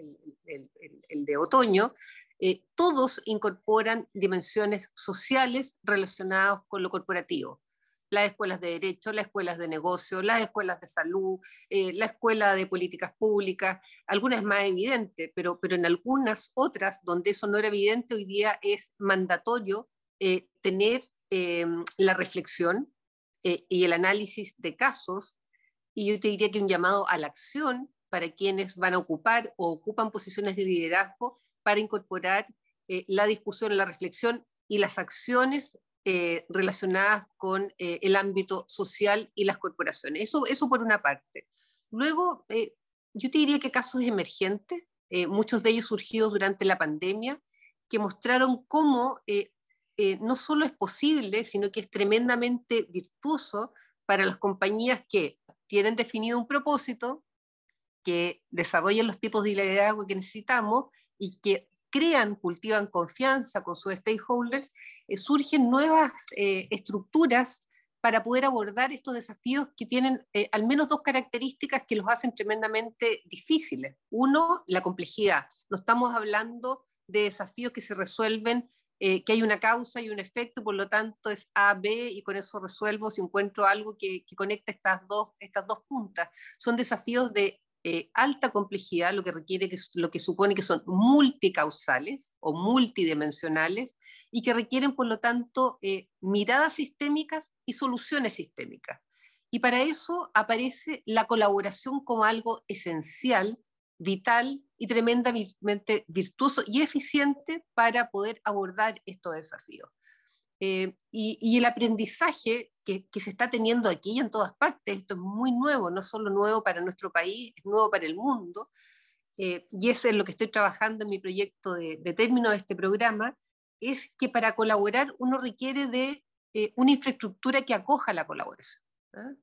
el, el, de otoño. Eh, todos incorporan dimensiones sociales relacionadas con lo corporativo. Las escuelas de derecho, las escuelas de negocio, las escuelas de salud, la escuela de políticas públicas, algunas más evidentes, pero, pero en algunas otras donde eso no era evidente, hoy día es mandatorio tener la reflexión, eh, y el análisis de casos, y yo te diría que un llamado a la acción para quienes van a ocupar o ocupan posiciones de liderazgo para incorporar eh, la discusión, la reflexión y las acciones eh, relacionadas con el ámbito social y las corporaciones. Eso, eso por una parte. Luego, yo te diría que casos emergentes, muchos de ellos surgidos durante la pandemia, que mostraron cómo eh, no solo es posible, sino que es tremendamente virtuoso para las compañías que tienen definido un propósito, que desarrollan los tipos de liderazgo que necesitamos y que crean, cultivan confianza con sus stakeholders, eh, surgen nuevas eh, estructuras para poder abordar estos desafíos que tienen al menos dos características que los hacen tremendamente difíciles. Uno, la complejidad. No estamos hablando de desafíos que se resuelven eh, que hay una causa y un efecto, por lo tanto es A, B, y con eso resuelvo si encuentro algo que, que conecta estas dos, estas dos puntas. Son desafíos de eh, alta complejidad, lo que requiere que, lo que supone que son multicausales o multidimensionales y que requieren, por lo tanto, eh, miradas sistémicas y soluciones sistémicas. Y para eso aparece la colaboración como algo esencial, vital y tremendamente virtuoso y eficiente para poder abordar estos desafíos. Eh, y, el aprendizaje que, se está teniendo aquí y en todas partes, esto es muy nuevo, no solo nuevo para nuestro país, es nuevo para el mundo, eh, y eso es lo que estoy trabajando en mi proyecto de, término de este programa, es que para colaborar uno requiere de eh, una infraestructura que acoja la colaboración. ¿ah?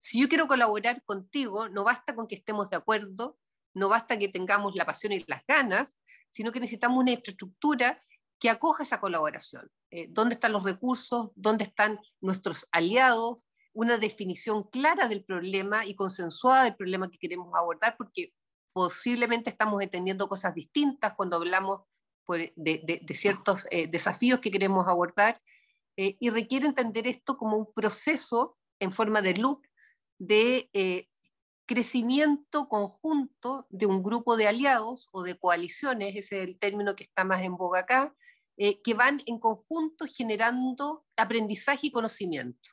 Si yo quiero colaborar contigo, no basta con que estemos de acuerdo, no basta que tengamos la pasión y las ganas, sino que necesitamos una infraestructura que acoja esa colaboración. Eh, ¿Dónde están los recursos? ¿Dónde están nuestros aliados? Una definición clara del problema y consensuada del problema que queremos abordar, porque posiblemente estamos entendiendo cosas distintas cuando hablamos de, ciertos eh, desafíos que queremos abordar, eh, y requiere entender esto como un proceso en forma de loop de crecimiento conjunto de un grupo de aliados o de coaliciones, ese es el término que está más en boga acá, eh, que van en conjunto generando aprendizaje y conocimiento,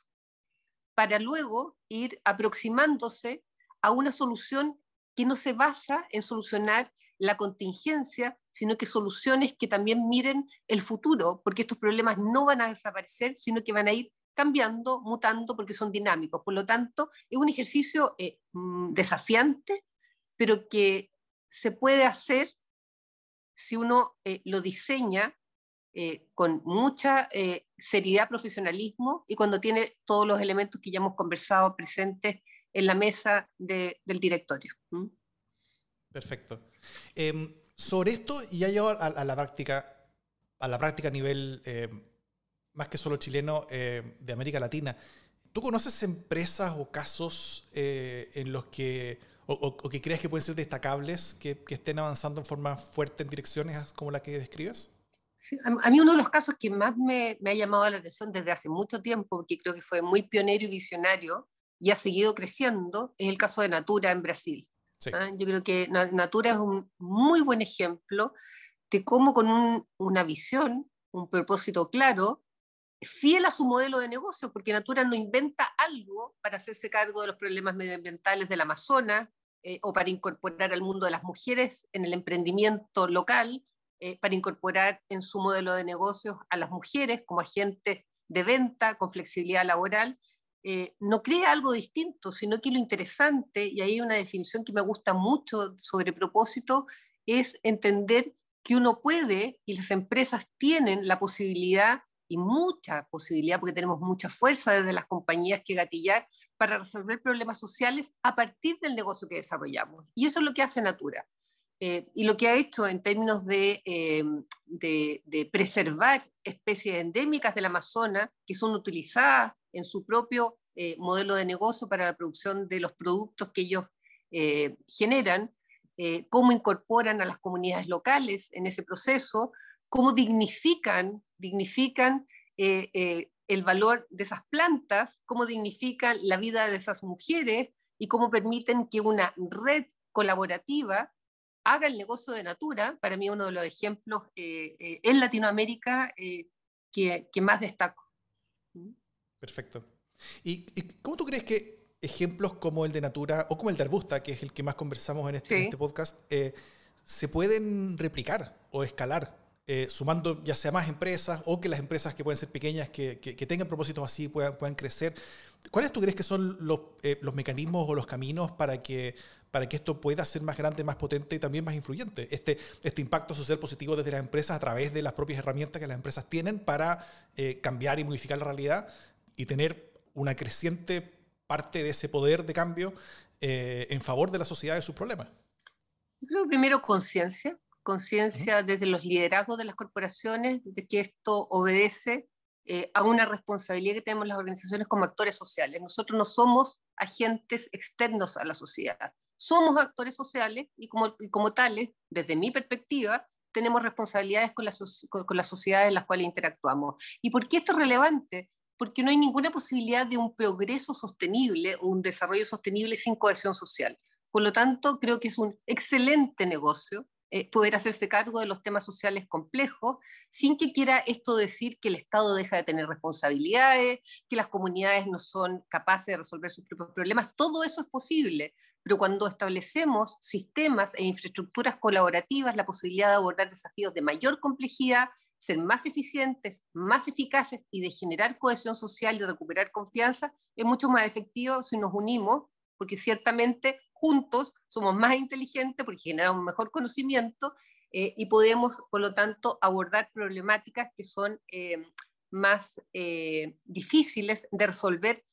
para luego ir aproximándose a una solución que no se basa en solucionar la contingencia, sino que soluciones que también miren el futuro, porque estos problemas no van a desaparecer, sino que van a ir cambiando, mutando, porque son dinámicos. Por lo tanto, es un ejercicio eh, mm, desafiante, pero que se puede hacer si uno eh, lo diseña eh, con mucha seriedad, profesionalismo y cuando tiene todos los elementos que ya hemos conversado presentes en la mesa del directorio. Perfecto. Em, sobre esto, y ya llegó a, la práctica, a la práctica a nivel em, más que solo chileno em, de América Latina. ¿Tú conoces empresas o casos eh, en los que, o, que crees que pueden ser destacables, que, que estén avanzando en forma fuerte en direcciones como la que describes? a, mí uno de los casos que más me, ha llamado la atención desde hace mucho tiempo, porque creo que fue muy pionero y visionario y ha seguido creciendo, es el caso de Natura en Brasil. ¿ah? Yo creo que Natura es un muy buen ejemplo de cómo con una visión, un propósito claro, fiel a su modelo de negocio, porque Natura no inventa algo para hacerse cargo de los problemas medioambientales del Amazonas eh, o para incorporar al mundo de las mujeres en el emprendimiento local, eh, para incorporar en su modelo de negocios a las mujeres como agentes de venta con flexibilidad laboral, eh, no crea algo distinto, sino que lo interesante, y ahí hay una definición que me gusta mucho sobre propósito, es entender que uno puede y las empresas tienen la posibilidad y mucha posibilidad, porque tenemos mucha fuerza desde las compañías que gatillar para resolver problemas sociales a partir del negocio que desarrollamos. Y eso es lo que hace Natura. Eh, y lo que ha hecho en términos de, eh, de, preservar especies endémicas del Amazonas que son utilizadas en su propio eh, modelo de negocio para la producción de los productos que ellos generan, cómo incorporan a las comunidades locales en ese proceso, cómo dignifican, dignifican el valor de esas plantas, cómo dignifican la vida de esas mujeres y cómo permiten que una red colaborativa haga el negocio de Natura, para mí uno de los ejemplos eh, eh, en Latinoamérica eh, que, que, más destaco. ¿Mm? Perfecto. ¿Y, cómo tú crees que ejemplos como el de Natura o como el de Arbusta, que es el que más conversamos en este, este podcast, se pueden replicar o escalar? Sumando ya sea más empresas o que las empresas que pueden ser pequeñas, que, que, tengan propósitos así, puedan, puedan crecer. ¿Cuáles tú crees que son los, los mecanismos o los caminos para que para que esto pueda ser más grande, más potente y también más influyente. Este, este impacto social positivo desde las empresas a través de las propias herramientas que las empresas tienen para eh, cambiar y modificar la realidad y tener una creciente parte de ese poder de cambio eh, en favor de la sociedad y sus problemas. Yo creo primero conciencia, conciencia desde los liderazgos de las corporaciones de que esto obedece eh, a una responsabilidad que tenemos las organizaciones como actores sociales. Nosotros no somos agentes externos a la sociedad somos actores sociales y como, como tales, desde mi perspectiva, tenemos responsabilidades con, con las sociedades en las cuales interactuamos. ¿Y por qué esto es relevante? Porque no hay ninguna posibilidad de un progreso sostenible o un desarrollo sostenible sin cohesión social. Por lo tanto, creo que es un excelente negocio eh, poder hacerse cargo de los temas sociales complejos, sin que quiera esto decir que el Estado deja de tener responsabilidades, que las comunidades no son capaces de resolver sus propios problemas. Todo eso es posible, pero cuando establecemos sistemas e infraestructuras colaborativas, la posibilidad de abordar desafíos de mayor complejidad, ser más eficientes, más eficaces y de generar cohesión social y recuperar confianza, es mucho más efectivo si nos unimos, porque ciertamente juntos somos más inteligentes porque generamos mejor conocimiento eh, y podemos, por lo tanto, abordar problemáticas que son eh, más eh, difíciles de resolver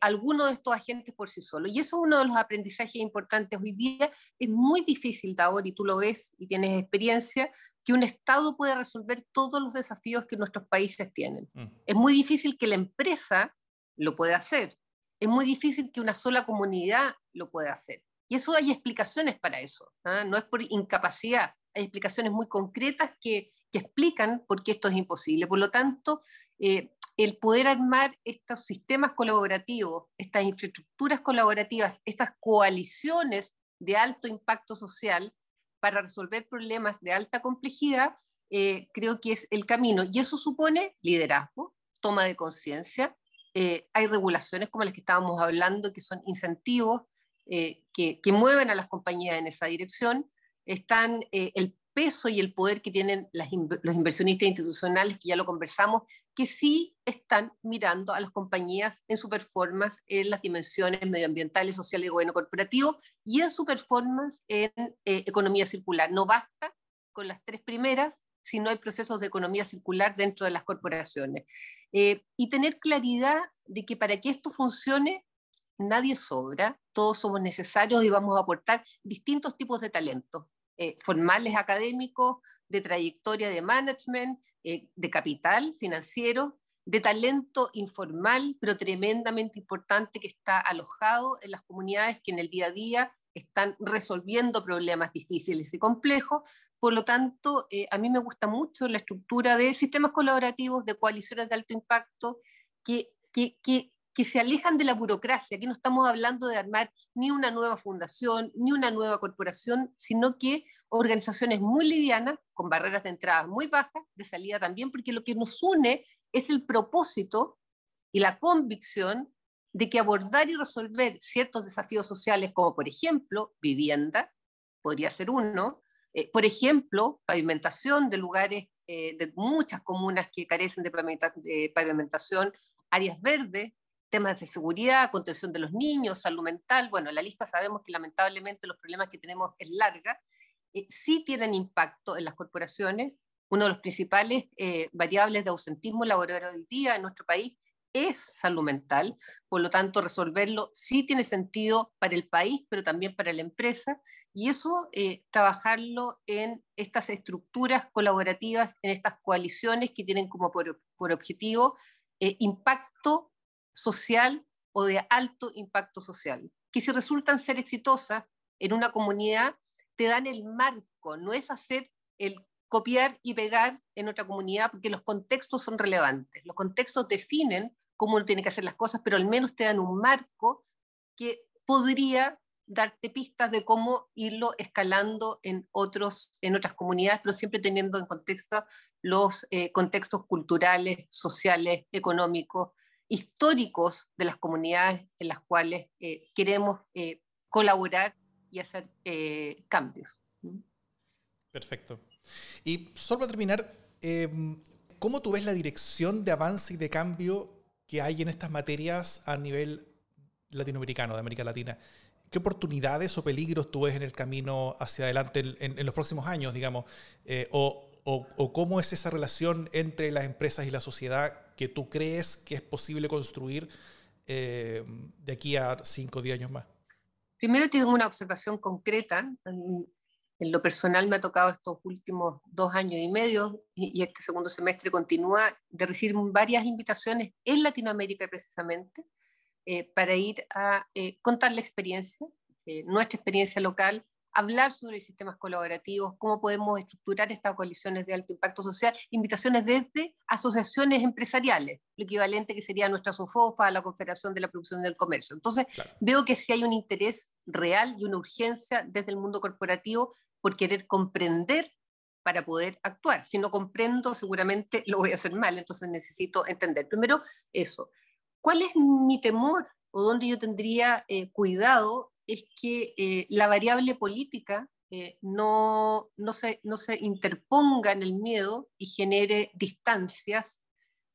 alguno de estos agentes por sí solo. Y eso es uno de los aprendizajes importantes hoy día. Es muy difícil, Davor, y tú lo ves y tienes experiencia, que un Estado pueda resolver todos los desafíos que nuestros países tienen. Mm. Es muy difícil que la empresa lo pueda hacer es muy difícil que una sola comunidad lo pueda hacer. Y eso hay explicaciones para eso, ¿ah? no es por incapacidad, hay explicaciones muy concretas que, explican por qué esto es imposible. Por lo tanto, eh, el poder armar estos sistemas colaborativos, estas infraestructuras colaborativas, estas coaliciones de alto impacto social para resolver problemas de alta complejidad, eh, creo que es el camino. Y eso supone liderazgo, toma de conciencia, eh, hay regulaciones como las que estábamos hablando, que son incentivos eh, que, mueven a las compañías en esa dirección. Están eh, el peso y el poder que tienen los inversionistas institucionales, que ya lo conversamos, que sí están mirando a las compañías en su performance en las dimensiones medioambientales, sociales y gobierno corporativo y en su performance en economía circular. No basta con las tres primeras si no hay procesos de economía circular dentro de las corporaciones. Eh, y tener claridad de que para que esto funcione, nadie sobra, todos somos necesarios y vamos a aportar distintos tipos de talentos, eh, formales académicos, de trayectoria de management, eh, de capital financiero, de talento informal, pero tremendamente importante que está alojado en las comunidades que en el día a día están resolviendo problemas difíciles y complejos, por lo tanto, eh, a mí me gusta mucho la estructura de sistemas colaborativos, de coaliciones de alto impacto, que, que, que, que, se alejan de la burocracia. Aquí no estamos hablando de armar ni una nueva fundación, ni una nueva corporación, sino que organizaciones muy livianas, con barreras de entrada muy bajas, de salida también, porque lo que nos une es el propósito y la convicción de que abordar y resolver ciertos desafíos sociales, como por ejemplo vivienda, podría ser uno, eh, por ejemplo, pavimentación de lugares eh, de muchas comunas que carecen de, pavimentación, áreas verdes, temas de seguridad, contención de los niños, salud mental. Bueno, la lista sabemos que lamentablemente los problemas que tenemos es larga. Eh, sí tienen impacto en las corporaciones. Uno de los principales variables de ausentismo laboral hoy día en nuestro país es salud mental. Por lo tanto, resolverlo sí tiene sentido para el país, pero también para la empresa. Y eso, eh, trabajarlo en estas estructuras colaborativas, en estas coaliciones que tienen como por, objetivo eh, impacto social o de alto impacto social, que si resultan ser exitosas en una comunidad, te dan el marco, no es hacer el copiar y pegar en otra comunidad, porque los contextos son relevantes. Los contextos definen cómo uno tiene que hacer las cosas, pero al menos te dan un marco que podría darte pistas de cómo irlo escalando en, otros, en otras comunidades, pero siempre teniendo en contexto los eh, contextos culturales, sociales, económicos, históricos de las comunidades en las cuales eh, queremos eh, colaborar y hacer cambios. Perfecto. Y solo para terminar, em, ¿cómo tú ves la dirección de avance y de cambio que hay en estas materias a nivel latinoamericano, de América Latina? ¿Qué oportunidades o peligros tú ves en el camino hacia adelante en, los próximos años, digamos? Eh, o, cómo es esa relación entre las empresas y la sociedad que tú crees que es posible construir eh, de aquí a 5 o 10 años más? Primero tengo una observación concreta. En, lo personal me ha tocado estos últimos dos años y medio y, este segundo semestre continúa de recibir varias invitaciones en Latinoamérica precisamente eh, para ir a eh, contar la experiencia, eh, nuestra experiencia local, hablar sobre sistemas colaborativos, cómo podemos estructurar estas coaliciones de alto impacto social, invitaciones desde asociaciones empresariales, lo equivalente que sería nuestra SOFOFA, la Confederación de la Producción del Comercio. Entonces, veo que sí hay un interés real y una urgencia desde el mundo corporativo por querer comprender para poder actuar. Si no comprendo, seguramente lo voy a hacer mal, entonces necesito entender. Primero, eso. ¿Cuál es mi temor o dónde yo tendría eh, cuidado es que eh, la variable política eh, no, no, se, no, se, interponga en el miedo y genere distancias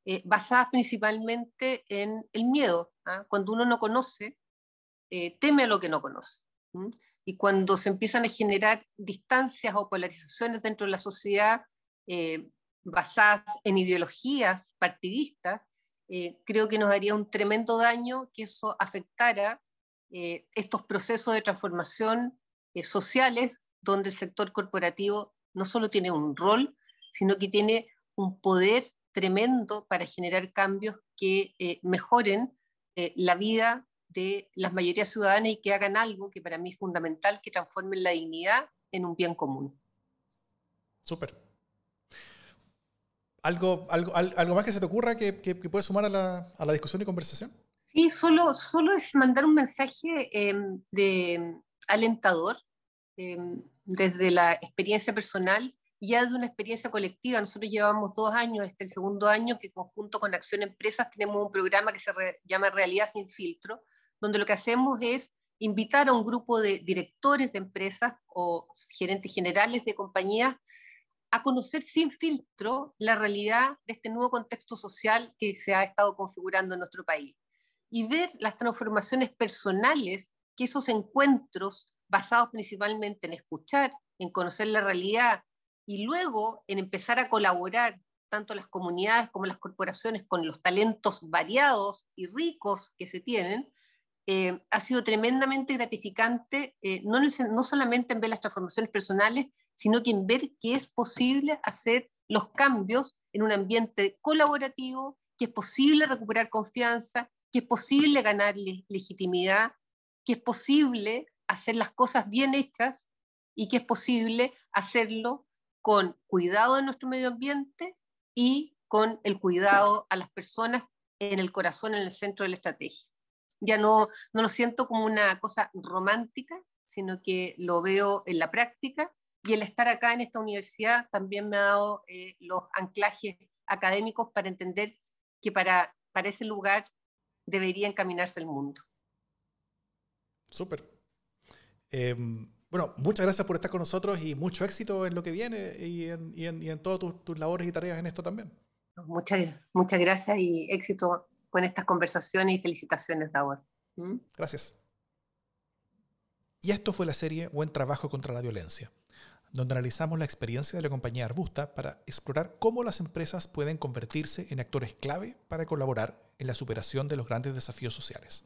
eh, basadas principalmente en el miedo. ¿ah? Cuando uno no conoce, teme a lo que no conoce. Y cuando se empiezan a generar distancias o polarizaciones dentro de la sociedad basadas en ideologías partidistas, creo que nos haría un tremendo daño que eso afectara eh, estos procesos de transformación eh, sociales donde el sector corporativo no solo tiene un rol, sino que tiene un poder tremendo para generar cambios que eh, mejoren la vida de las mayorías ciudadanas y que hagan algo que para mí es fundamental, que transformen la dignidad en un bien común. Súper. ¿Algo, algo, algo más que se te ocurra que, que, puede sumar a la, a la discusión y conversación? Sí, solo, solo es mandar un mensaje em, de alentador em, desde la experiencia personal y ya de una experiencia colectiva. Nosotros llevamos dos años, este el segundo año, que conjunto con Acción Empresas tenemos un programa que se llama Realidad sin filtro, donde lo que hacemos es invitar a un grupo de directores de empresas o gerentes generales de compañías a conocer sin filtro la realidad de este nuevo contexto social que se ha estado configurando en nuestro país y ver las transformaciones personales que esos encuentros, basados principalmente en escuchar, en conocer la realidad y luego en empezar a colaborar tanto las comunidades como las corporaciones con los talentos variados y ricos que se tienen, eh, ha sido tremendamente gratificante, eh, no, no solamente en ver las transformaciones personales, sino que en ver que es posible hacer los cambios en un ambiente colaborativo, que es posible recuperar confianza, que es posible ganar legitimidad, que es posible hacer las cosas bien hechas y que es posible hacerlo con cuidado de nuestro medio ambiente y con el cuidado a las personas en el corazón, en el centro de la estrategia. Ya no, no lo siento como una cosa romántica, sino que lo veo en la práctica y el estar acá en esta universidad también me ha dado eh, los anclajes académicos para entender que para, para ese lugar debería encaminarse el mundo. Súper. Em, bueno, muchas gracias por estar con nosotros y mucho éxito en lo que viene y en, y en, todas tus, labores y tareas en esto también. Muchas, muchas gracias y éxito con estas conversaciones y felicitaciones, Davor. ¿Mm? Gracias. Y esto fue la serie Buen Trabajo contra la Violencia donde analizamos la experiencia de la compañía Arbusta para explorar cómo las empresas pueden convertirse en actores clave para colaborar en la superación de los grandes desafíos sociales.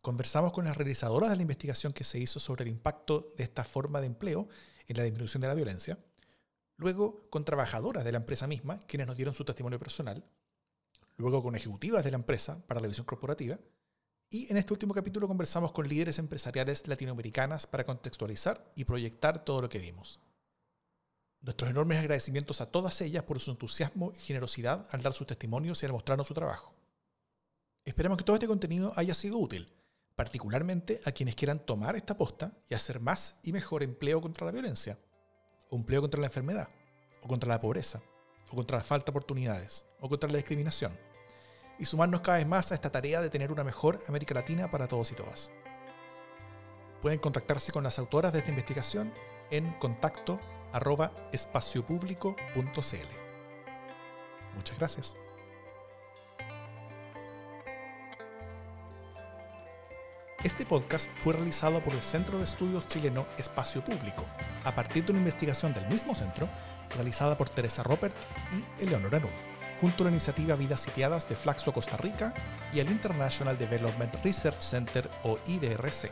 Conversamos con las realizadoras de la investigación que se hizo sobre el impacto de esta forma de empleo en la disminución de la violencia, luego con trabajadoras de la empresa misma, quienes nos dieron su testimonio personal, luego con ejecutivas de la empresa para la visión corporativa, y en este último capítulo conversamos con líderes empresariales latinoamericanas para contextualizar y proyectar todo lo que vimos. Nuestros enormes agradecimientos a todas ellas por su entusiasmo y generosidad al dar sus testimonios y al mostrarnos su trabajo. Esperamos que todo este contenido haya sido útil, particularmente a quienes quieran tomar esta posta y hacer más y mejor empleo contra la violencia, o empleo contra la enfermedad, o contra la pobreza, o contra la falta de oportunidades, o contra la discriminación y sumarnos cada vez más a esta tarea de tener una mejor América Latina para todos y todas. Pueden contactarse con las autoras de esta investigación en contacto arroba Muchas gracias. Este podcast fue realizado por el Centro de Estudios Chileno Espacio Público, a partir de una investigación del mismo centro realizada por Teresa Robert y Eleonora Nun junto a la iniciativa Vidas Sitiadas de Flaxo Costa Rica y el International Development Research Center o IDRC.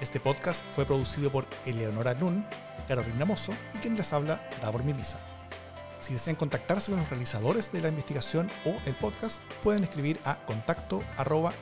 Este podcast fue producido por Eleonora Nun, Carolina Mozo y quien les habla, Davor Milisa. Si desean contactarse con los realizadores de la investigación o el podcast, pueden escribir a contacto arroba